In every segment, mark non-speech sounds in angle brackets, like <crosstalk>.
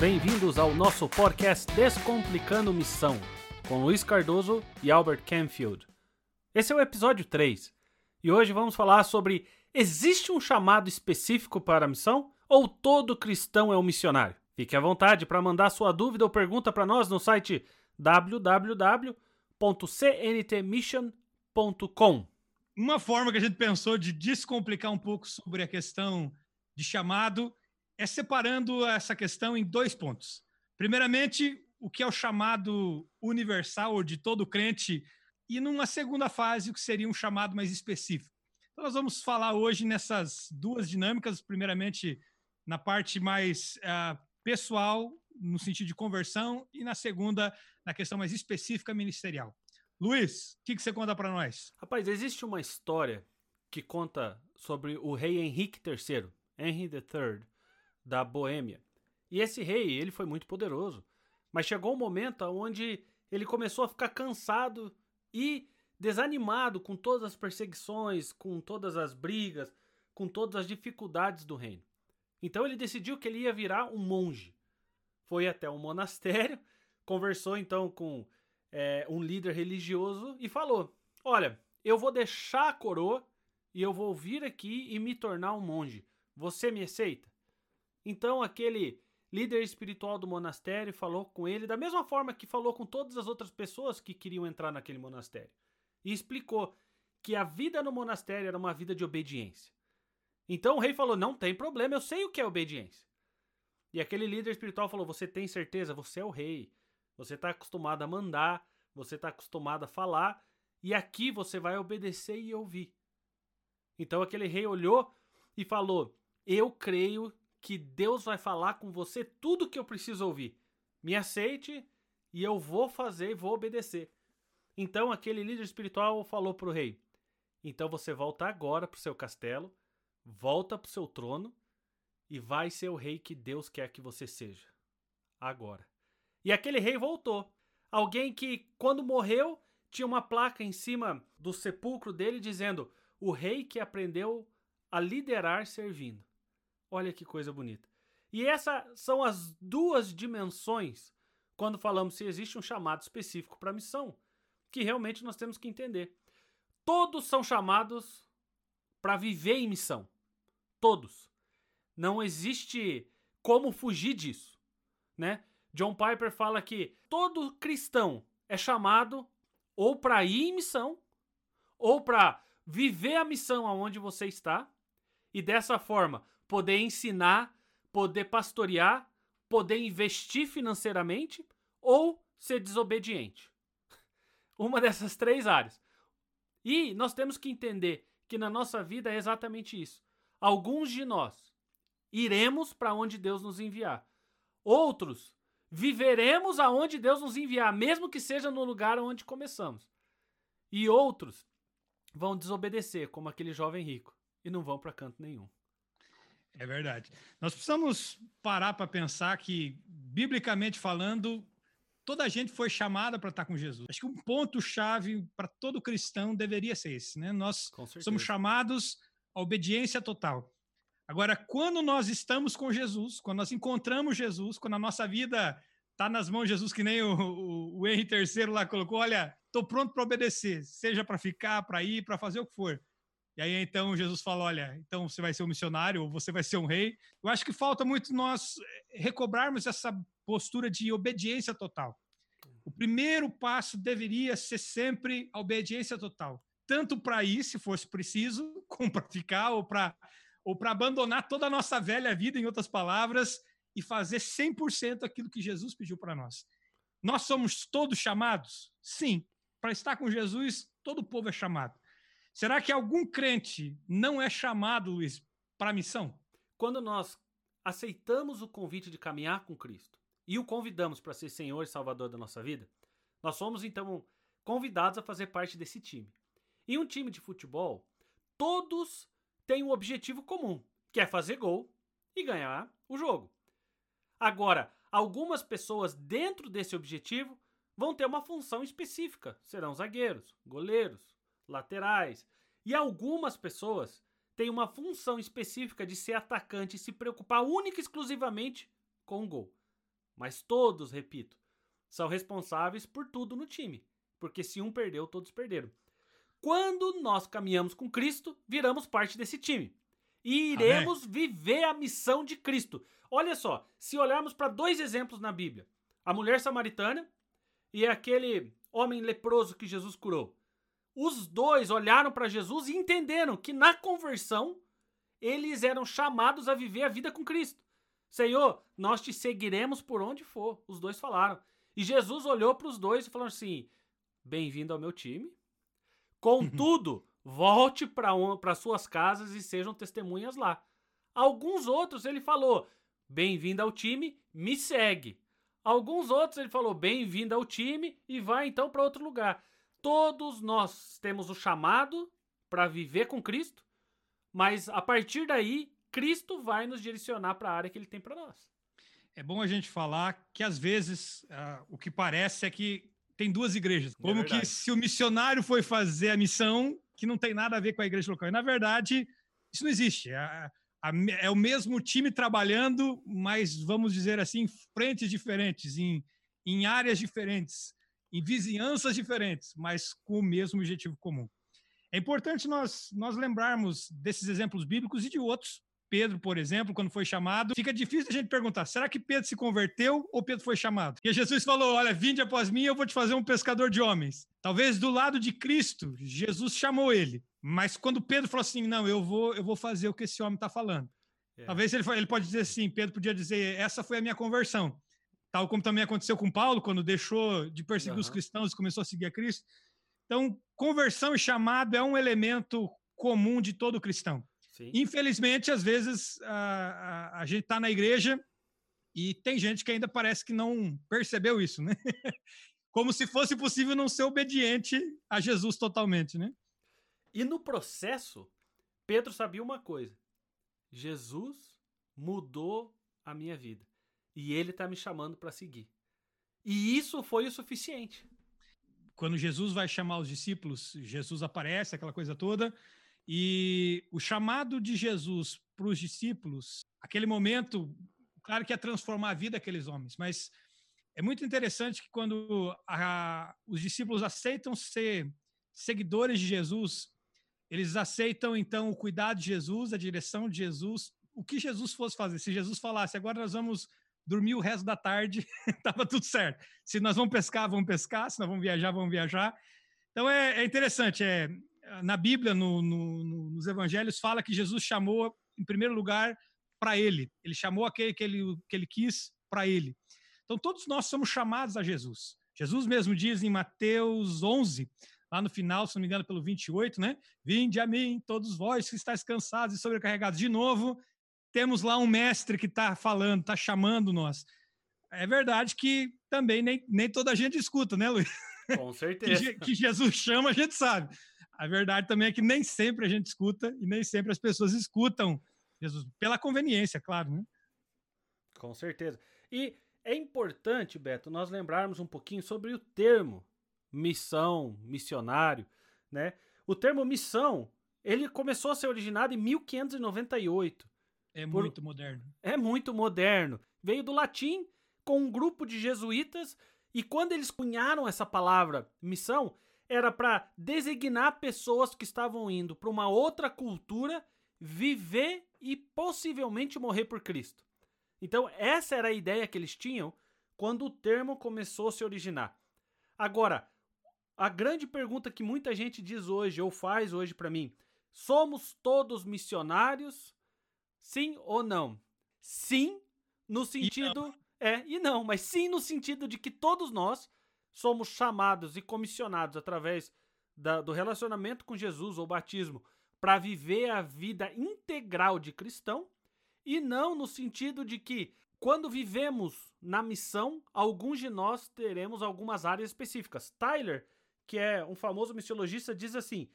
Bem-vindos ao nosso podcast Descomplicando Missão, com Luiz Cardoso e Albert Canfield. Esse é o episódio 3 e hoje vamos falar sobre: existe um chamado específico para a missão ou todo cristão é um missionário? Fique à vontade para mandar sua dúvida ou pergunta para nós no site www.cntmission.com. Uma forma que a gente pensou de descomplicar um pouco sobre a questão de chamado é separando essa questão em dois pontos. Primeiramente, o que é o chamado universal ou de todo crente, e numa segunda fase, o que seria um chamado mais específico. Então, nós vamos falar hoje nessas duas dinâmicas, primeiramente na parte mais uh, pessoal, no sentido de conversão, e na segunda, na questão mais específica ministerial. Luiz, o que, que você conta para nós? Rapaz, existe uma história que conta sobre o rei Henrique III, Henry III, da Boêmia. E esse rei, ele foi muito poderoso, mas chegou um momento onde ele começou a ficar cansado e desanimado com todas as perseguições, com todas as brigas, com todas as dificuldades do reino. Então ele decidiu que ele ia virar um monge. Foi até um monastério, <laughs> conversou então com é, um líder religioso e falou: Olha, eu vou deixar a coroa e eu vou vir aqui e me tornar um monge. Você me aceita? Então aquele líder espiritual do monastério falou com ele da mesma forma que falou com todas as outras pessoas que queriam entrar naquele monastério. E explicou que a vida no monastério era uma vida de obediência. Então o rei falou: Não tem problema, eu sei o que é obediência. E aquele líder espiritual falou: Você tem certeza? Você é o rei. Você está acostumado a mandar, você está acostumado a falar, e aqui você vai obedecer e ouvir. Então aquele rei olhou e falou: Eu creio que Deus vai falar com você tudo que eu preciso ouvir. Me aceite e eu vou fazer e vou obedecer. Então aquele líder espiritual falou para o rei: Então você volta agora para o seu castelo, volta para o seu trono e vai ser o rei que Deus quer que você seja. Agora. E aquele rei voltou. Alguém que, quando morreu, tinha uma placa em cima do sepulcro dele dizendo: O rei que aprendeu a liderar servindo. Olha que coisa bonita. E essas são as duas dimensões quando falamos se existe um chamado específico para a missão, que realmente nós temos que entender. Todos são chamados para viver em missão. Todos. Não existe como fugir disso, né? John Piper fala que todo cristão é chamado ou para ir em missão ou para viver a missão aonde você está e dessa forma poder ensinar, poder pastorear, poder investir financeiramente ou ser desobediente. <laughs> Uma dessas três áreas. E nós temos que entender que na nossa vida é exatamente isso. Alguns de nós iremos para onde Deus nos enviar. Outros viveremos aonde Deus nos enviar, mesmo que seja no lugar onde começamos. E outros vão desobedecer, como aquele jovem rico, e não vão para canto nenhum. É verdade. Nós precisamos parar para pensar que, biblicamente falando, toda a gente foi chamada para estar com Jesus. Acho que um ponto-chave para todo cristão deveria ser esse, né? Nós somos chamados à obediência total. Agora, quando nós estamos com Jesus, quando nós encontramos Jesus, quando a nossa vida está nas mãos de Jesus, que nem o, o, o Henry III lá colocou, olha, estou pronto para obedecer, seja para ficar, para ir, para fazer o que for. E aí então Jesus fala: olha, então você vai ser um missionário ou você vai ser um rei. Eu acho que falta muito nós eh, recobrarmos essa postura de obediência total. O primeiro passo deveria ser sempre a obediência total, tanto para ir, se fosse preciso, <laughs> como para ficar ou para ou para abandonar toda a nossa velha vida, em outras palavras, e fazer 100% aquilo que Jesus pediu para nós. Nós somos todos chamados? Sim. Para estar com Jesus, todo o povo é chamado. Será que algum crente não é chamado, Luiz, para a missão? Quando nós aceitamos o convite de caminhar com Cristo e o convidamos para ser Senhor e Salvador da nossa vida, nós somos então convidados a fazer parte desse time. Em um time de futebol, todos têm um objetivo comum, que é fazer gol e ganhar o jogo. Agora, algumas pessoas dentro desse objetivo vão ter uma função específica, serão zagueiros, goleiros, laterais. E algumas pessoas têm uma função específica de ser atacante e se preocupar única e exclusivamente com o gol. Mas todos, repito, são responsáveis por tudo no time. Porque se um perdeu, todos perderam. Quando nós caminhamos com Cristo, viramos parte desse time. E iremos Amém. viver a missão de Cristo. Olha só, se olharmos para dois exemplos na Bíblia: a mulher samaritana e aquele homem leproso que Jesus curou. Os dois olharam para Jesus e entenderam que na conversão eles eram chamados a viver a vida com Cristo. Senhor, nós te seguiremos por onde for. Os dois falaram. E Jesus olhou para os dois e falou assim: Bem-vindo ao meu time. Contudo, <laughs> volte para suas casas e sejam testemunhas lá. Alguns outros ele falou: Bem-vindo ao time, me segue. Alguns outros ele falou: Bem-vindo ao time e vai então para outro lugar. Todos nós temos o chamado para viver com Cristo, mas a partir daí, Cristo vai nos direcionar para a área que ele tem para nós. É bom a gente falar que às vezes uh, o que parece é que tem duas igrejas. É Como é que se o missionário foi fazer a missão que não tem nada a ver com a igreja local. E, na verdade, isso não existe. É, é o mesmo time trabalhando, mas vamos dizer assim, em frentes diferentes, em, em áreas diferentes, em vizinhanças diferentes, mas com o mesmo objetivo comum. É importante nós, nós lembrarmos desses exemplos bíblicos e de outros Pedro, por exemplo, quando foi chamado, fica difícil a gente perguntar: será que Pedro se converteu ou Pedro foi chamado? Porque Jesus falou: Olha, vinde após mim, eu vou te fazer um pescador de homens. Talvez do lado de Cristo, Jesus chamou ele. Mas quando Pedro falou assim: Não, eu vou, eu vou fazer o que esse homem está falando. É. Talvez ele, ele pode dizer assim: Pedro podia dizer, essa foi a minha conversão. Tal como também aconteceu com Paulo, quando deixou de perseguir uhum. os cristãos e começou a seguir a Cristo. Então, conversão e chamado é um elemento comum de todo cristão. Sim. Infelizmente, às vezes, a, a, a gente está na igreja e tem gente que ainda parece que não percebeu isso, né? <laughs> Como se fosse possível não ser obediente a Jesus totalmente, né? E no processo, Pedro sabia uma coisa: Jesus mudou a minha vida e ele está me chamando para seguir. E isso foi o suficiente. Quando Jesus vai chamar os discípulos, Jesus aparece, aquela coisa toda, e o chamado de Jesus para os discípulos, aquele momento, claro que é transformar a vida daqueles homens, mas é muito interessante que quando a, os discípulos aceitam ser seguidores de Jesus, eles aceitam então o cuidado de Jesus, a direção de Jesus, o que Jesus fosse fazer. Se Jesus falasse, agora nós vamos dormir o resto da tarde, <laughs> estava tudo certo. Se nós vamos pescar, vamos pescar, se nós vamos viajar, vamos viajar. Então é, é interessante, é, na Bíblia, no, no, nos evangelhos, fala que Jesus chamou, em primeiro lugar, para ele. Ele chamou aquele que ele, que ele quis para ele. Então, todos nós somos chamados a Jesus. Jesus mesmo diz em Mateus 11, lá no final, se não me engano, pelo 28, né? Vinde a mim, todos vós que estáis cansados e sobrecarregados. De novo, temos lá um mestre que está falando, está chamando nós. É verdade que também nem, nem toda a gente escuta, né, Luiz? Com <laughs> certeza. que, que Jesus chama, a gente sabe. A verdade também é que nem sempre a gente escuta e nem sempre as pessoas escutam Jesus, pela conveniência, claro, né? Com certeza. E é importante, Beto, nós lembrarmos um pouquinho sobre o termo missão, missionário, né? O termo missão, ele começou a ser originado em 1598. É por... muito moderno. É muito moderno. Veio do latim com um grupo de jesuítas e quando eles cunharam essa palavra missão, era para designar pessoas que estavam indo para uma outra cultura viver e possivelmente morrer por Cristo. Então, essa era a ideia que eles tinham quando o termo começou a se originar. Agora, a grande pergunta que muita gente diz hoje ou faz hoje para mim: somos todos missionários? Sim ou não? Sim, no sentido. E é, e não, mas sim no sentido de que todos nós somos chamados e comissionados através da, do relacionamento com Jesus ou batismo para viver a vida integral de cristão e não no sentido de que quando vivemos na missão, alguns de nós teremos algumas áreas específicas. Tyler, que é um famoso missiologista, diz assim: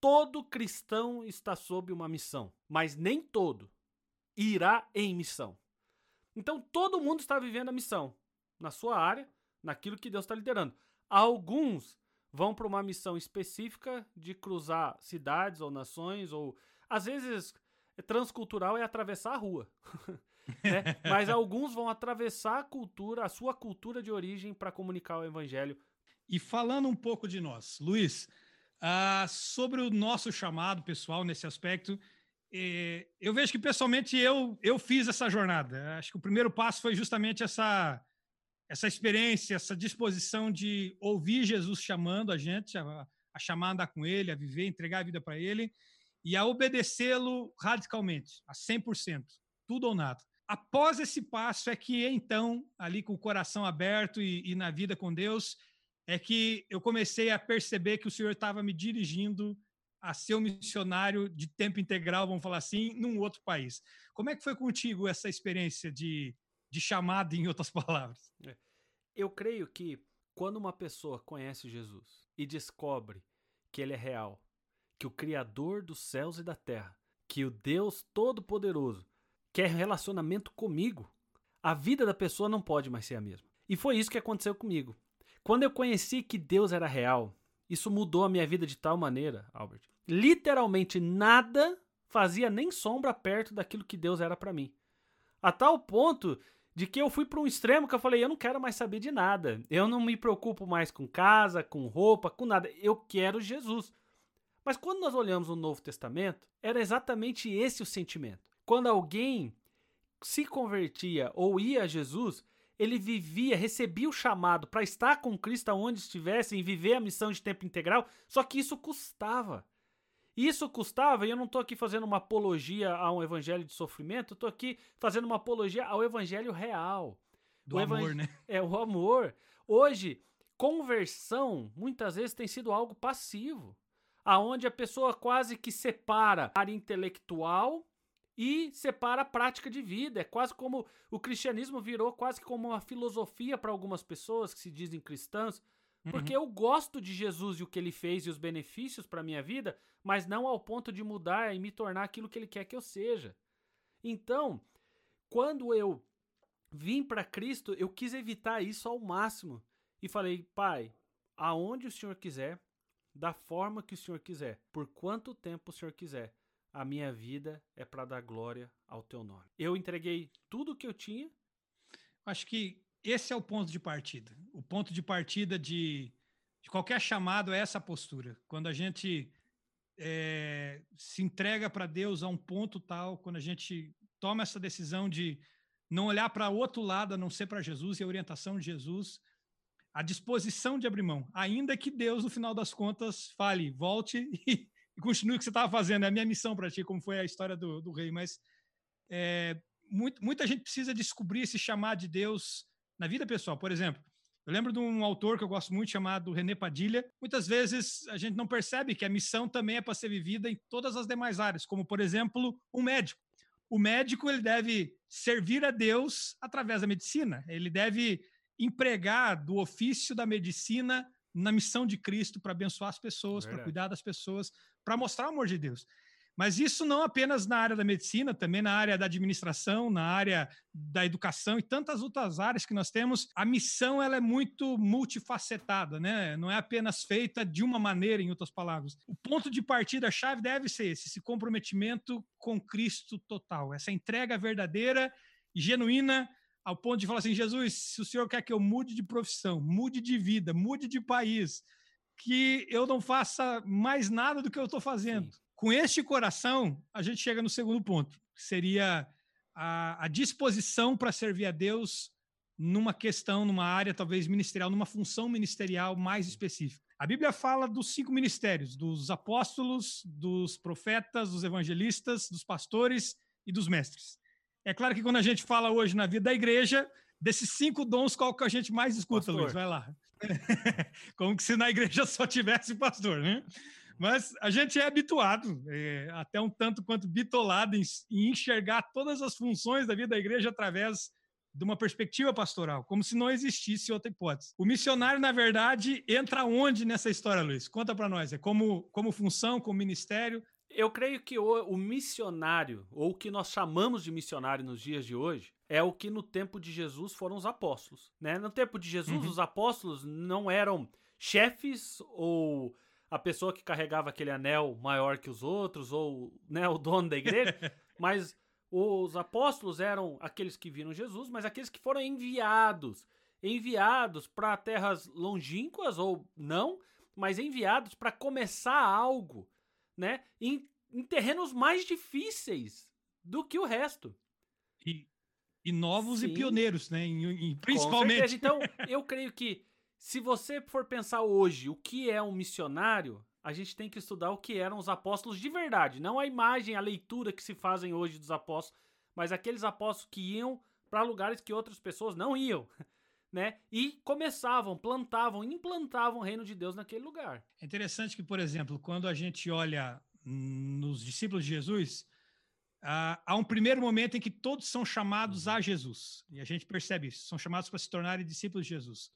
todo cristão está sob uma missão, mas nem todo irá em missão. Então todo mundo está vivendo a missão na sua área, naquilo que Deus está liderando. Alguns vão para uma missão específica de cruzar cidades ou nações, ou às vezes transcultural é atravessar a rua. <laughs> Né? Mas alguns vão atravessar a cultura, a sua cultura de origem, para comunicar o evangelho. E falando um pouco de nós, Luiz, uh, sobre o nosso chamado pessoal nesse aspecto, eu vejo que pessoalmente eu, eu fiz essa jornada. Acho que o primeiro passo foi justamente essa, essa experiência, essa disposição de ouvir Jesus chamando a gente, a, a chamar andar com ele, a viver, entregar a vida para ele e a obedecê-lo radicalmente, a 100%, tudo ou nada. Após esse passo é que então, ali com o coração aberto e, e na vida com Deus, é que eu comecei a perceber que o Senhor estava me dirigindo a ser um missionário de tempo integral, vamos falar assim, num outro país. Como é que foi contigo essa experiência de, de chamada, em outras <laughs> palavras? É. Eu creio que quando uma pessoa conhece Jesus e descobre que ele é real, que o Criador dos céus e da terra, que o Deus Todo-Poderoso quer relacionamento comigo, a vida da pessoa não pode mais ser a mesma. E foi isso que aconteceu comigo. Quando eu conheci que Deus era real, isso mudou a minha vida de tal maneira, Albert. Literalmente nada fazia nem sombra perto daquilo que Deus era para mim. A tal ponto de que eu fui para um extremo que eu falei, eu não quero mais saber de nada. Eu não me preocupo mais com casa, com roupa, com nada. Eu quero Jesus. Mas quando nós olhamos o Novo Testamento, era exatamente esse o sentimento. Quando alguém se convertia ou ia a Jesus, ele vivia, recebia o chamado para estar com Cristo aonde estivesse e viver a missão de tempo integral, só que isso custava. Isso custava, e eu não estou aqui fazendo uma apologia a um evangelho de sofrimento, estou aqui fazendo uma apologia ao evangelho real. Do amor, né? <laughs> É, o amor. Hoje, conversão muitas vezes tem sido algo passivo, aonde a pessoa quase que separa a área intelectual e separa a prática de vida. É quase como o cristianismo virou quase como uma filosofia para algumas pessoas que se dizem cristãs, porque uhum. eu gosto de Jesus e o que ele fez e os benefícios para minha vida, mas não ao ponto de mudar e me tornar aquilo que ele quer que eu seja. Então, quando eu vim para Cristo, eu quis evitar isso ao máximo e falei: "Pai, aonde o Senhor quiser, da forma que o Senhor quiser, por quanto tempo o Senhor quiser, a minha vida é para dar glória ao teu nome. Eu entreguei tudo o que eu tinha. Acho que esse é o ponto de partida. O ponto de partida de, de qualquer chamado é essa postura. Quando a gente é, se entrega para Deus a um ponto tal, quando a gente toma essa decisão de não olhar para outro lado, a não ser para Jesus e a orientação de Jesus, a disposição de abrir mão, ainda que Deus, no final das contas, fale, volte <laughs> e, e continue o que você estava fazendo. É a minha missão para ti, como foi a história do, do rei. Mas é, muito, muita gente precisa descobrir esse chamado de Deus na vida pessoal. Por exemplo, eu lembro de um autor que eu gosto muito chamado René Padilha. Muitas vezes a gente não percebe que a missão também é para ser vivida em todas as demais áreas, como por exemplo, um médico. O médico ele deve servir a Deus através da medicina. Ele deve empregar do ofício da medicina na missão de Cristo para abençoar as pessoas, para cuidar das pessoas, para mostrar o amor de Deus. Mas isso não apenas na área da medicina, também na área da administração, na área da educação e tantas outras áreas que nós temos. A missão ela é muito multifacetada, né? Não é apenas feita de uma maneira, em outras palavras. O ponto de partida chave deve ser esse, esse comprometimento com Cristo total, essa entrega verdadeira e genuína ao ponto de falar assim: Jesus, se o senhor quer que eu mude de profissão, mude de vida, mude de país, que eu não faça mais nada do que eu estou fazendo. Sim. Com este coração, a gente chega no segundo ponto, que seria a, a disposição para servir a Deus numa questão, numa área talvez ministerial, numa função ministerial mais específica. A Bíblia fala dos cinco ministérios: dos apóstolos, dos profetas, dos evangelistas, dos pastores e dos mestres. É claro que quando a gente fala hoje na vida da igreja, desses cinco dons, qual que a gente mais escuta, pastor. Luiz? Vai lá. <laughs> Como que se na igreja só tivesse pastor, né? Mas a gente é habituado, é, até um tanto quanto bitolado, em, em enxergar todas as funções da vida da igreja através de uma perspectiva pastoral, como se não existisse outra hipótese. O missionário, na verdade, entra onde nessa história, Luiz? Conta para nós. É como, como função, como ministério? Eu creio que o, o, missionário, ou o que nós chamamos de missionário nos dias de hoje, é o que no tempo de Jesus foram os apóstolos. Né? No tempo de Jesus, uhum. os apóstolos não eram chefes ou a pessoa que carregava aquele anel maior que os outros, ou né, o dono da igreja, <laughs> mas Os apóstolos eram aqueles que viram Jesus, mas aqueles que foram enviados. Enviados para terras longínquas ou não, mas enviados para começar algo, né? Em, em, terrenos mais difíceis do que o resto. E, e novos Sim. e pioneiros, né? Em, em, principalmente. Então, <laughs> eu creio que se você for pensar hoje o que é um missionário, a gente tem que estudar o que eram os apóstolos de verdade, não a imagem, a leitura que se fazem hoje dos apóstolos, mas aqueles apóstolos que iam para lugares que outras pessoas não iam, né? E começavam, plantavam, implantavam o reino de Deus naquele lugar. É interessante que, por exemplo, quando a gente olha nos discípulos de Jesus, há um primeiro momento em que todos são chamados a Jesus. E a gente percebe isso, são chamados para se tornarem discípulos de Jesus.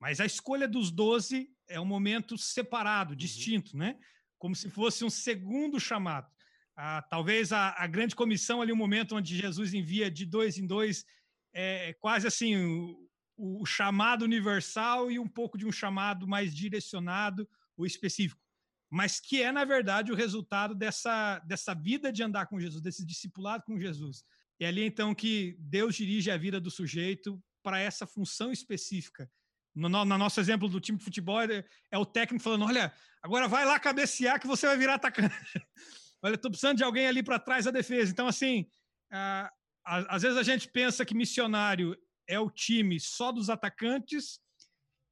Mas a escolha dos doze é um momento separado, uhum. distinto, né? Como se fosse um segundo chamado. Ah, talvez a, a, grande comissão ali, um momento onde Jesus envia de dois em dois, é, é quase assim o, chamado universal e um pouco de um chamado mais direcionado ou específico, mas que é na verdade o resultado dessa dessa vida de andar com Jesus, desse discipulado com Jesus. É ali então que Deus dirige a vida do sujeito para essa função específica no, no, no, nosso exemplo do time de futebol, é, é, o técnico falando: olha, agora vai lá cabecear que você vai virar atacante. <laughs> olha, estou precisando de alguém ali para trás da defesa. Então, assim, ah, às vezes a gente pensa que missionário é o time só dos atacantes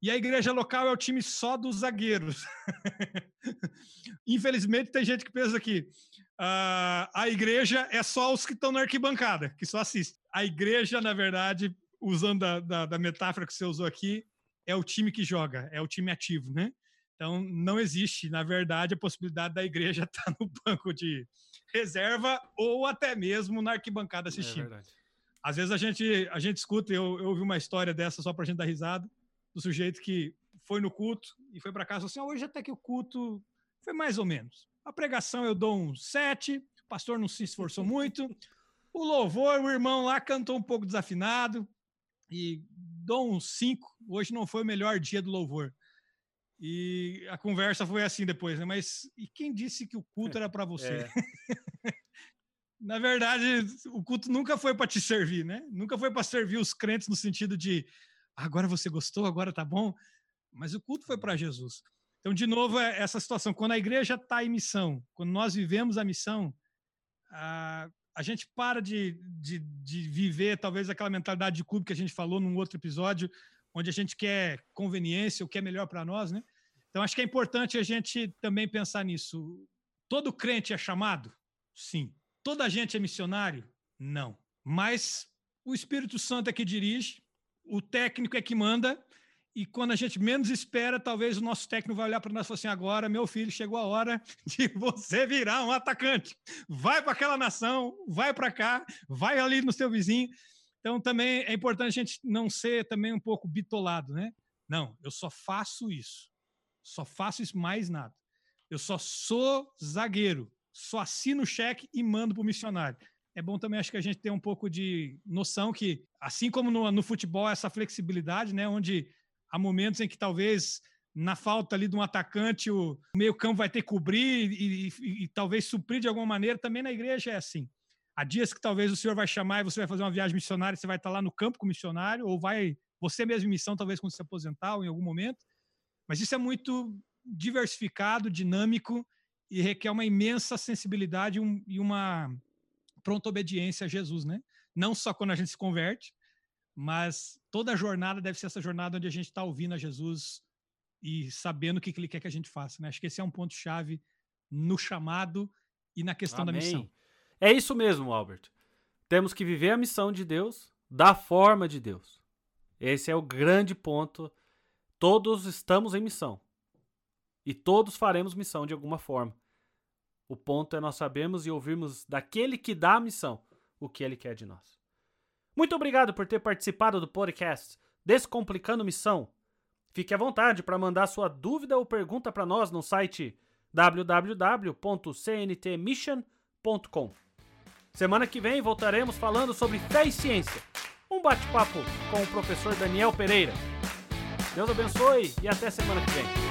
e a igreja local é o time só dos zagueiros. <laughs> Infelizmente, tem gente que pensa que uh, a igreja é só os que estão na arquibancada, que só assistem. A igreja, na verdade, usando a, da, da metáfora que você usou aqui, é o time que joga, é o time ativo, né? Então, não existe, na verdade, a possibilidade da igreja estar <laughs> no banco de reserva ou até mesmo na arquibancada assistindo. É Às vezes a gente, a gente escuta, eu, eu ouvi uma história dessa só para a gente dar risada, do sujeito que foi no culto e foi para casa assim: hoje até que o culto foi mais ou menos. A pregação eu dou um sete, o pastor não se esforçou <laughs> muito, o louvor, o irmão lá cantou um pouco desafinado, e dou um 5. Hoje não foi o melhor dia do louvor. E a conversa foi assim depois, né? Mas e quem disse que o culto <laughs> era para você? É. <laughs> Na verdade, o culto nunca foi para te servir, né? Nunca foi para servir os crentes no sentido de agora você gostou, agora tá bom. Mas o culto foi para Jesus. Então, de novo, é essa situação. Quando a igreja está em missão, quando nós vivemos a missão, a, a gente para de, de, de, viver talvez aquela mentalidade de clube que a gente falou num outro episódio, onde a gente quer conveniência, o que é melhor para nós, né? Então acho que é importante a gente também pensar nisso. Todo crente é chamado? Sim. Toda gente é missionário? Não. Mas o Espírito Santo é que dirige, o técnico é que manda, e quando a gente menos espera, talvez o nosso técnico vai olhar para nós e falar assim: agora, meu filho, chegou a hora <laughs> de você virar um atacante. Vai para aquela nação, vai para cá, vai ali no seu vizinho. Então, também é importante a gente não ser também um pouco bitolado, né? Não, eu só faço isso. Só faço isso mais nada. Eu só sou zagueiro. Só assino o cheque e mando para o missionário. É bom também, acho que a gente ter um pouco de noção que, assim como no, no futebol, essa flexibilidade, né? Onde há momentos em que talvez na falta ali de um atacante, o meio campo vai ter que cobrir e, e, e, talvez suprir de alguma maneira. Também na igreja é assim. Há dias que talvez o senhor vai chamar e você vai fazer uma viagem missionária, você vai estar lá no campo com o missionário, ou vai você mesmo em missão, talvez quando se aposentar ou em algum momento. Mas isso é muito diversificado, dinâmico e requer uma imensa sensibilidade um, e uma pronta obediência a Jesus, né? Não só quando a gente se converte, mas toda a jornada deve ser essa jornada onde a gente está ouvindo a Jesus e sabendo o que, ele quer que a gente faça. Né? Acho que esse é um ponto-chave no chamado e na questão Amém. da missão. É isso mesmo, Albert. Temos que viver a missão de Deus da forma de Deus. Esse é o grande ponto. Todos estamos em missão. E todos faremos missão de alguma forma. O ponto é nós sabermos e ouvirmos daquele que dá a missão o que ele quer de nós. Muito obrigado por ter participado do podcast Descomplicando Missão. Fique à vontade para mandar sua dúvida ou pergunta para nós no site www.cntmission.com. Semana que vem voltaremos falando sobre fé e ciência. Um bate-papo com o professor Daniel Pereira. Deus abençoe e até semana que vem.